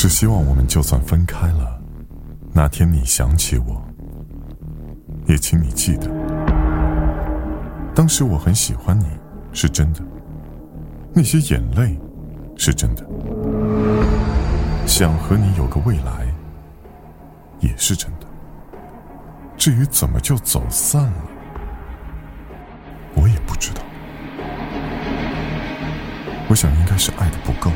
只希望我们就算分开了，那天你想起我，也请你记得。当时我很喜欢你，是真的。那些眼泪是真的。想和你有个未来也是真的。至于怎么就走散了，我也不知道。我想应该是爱的不够。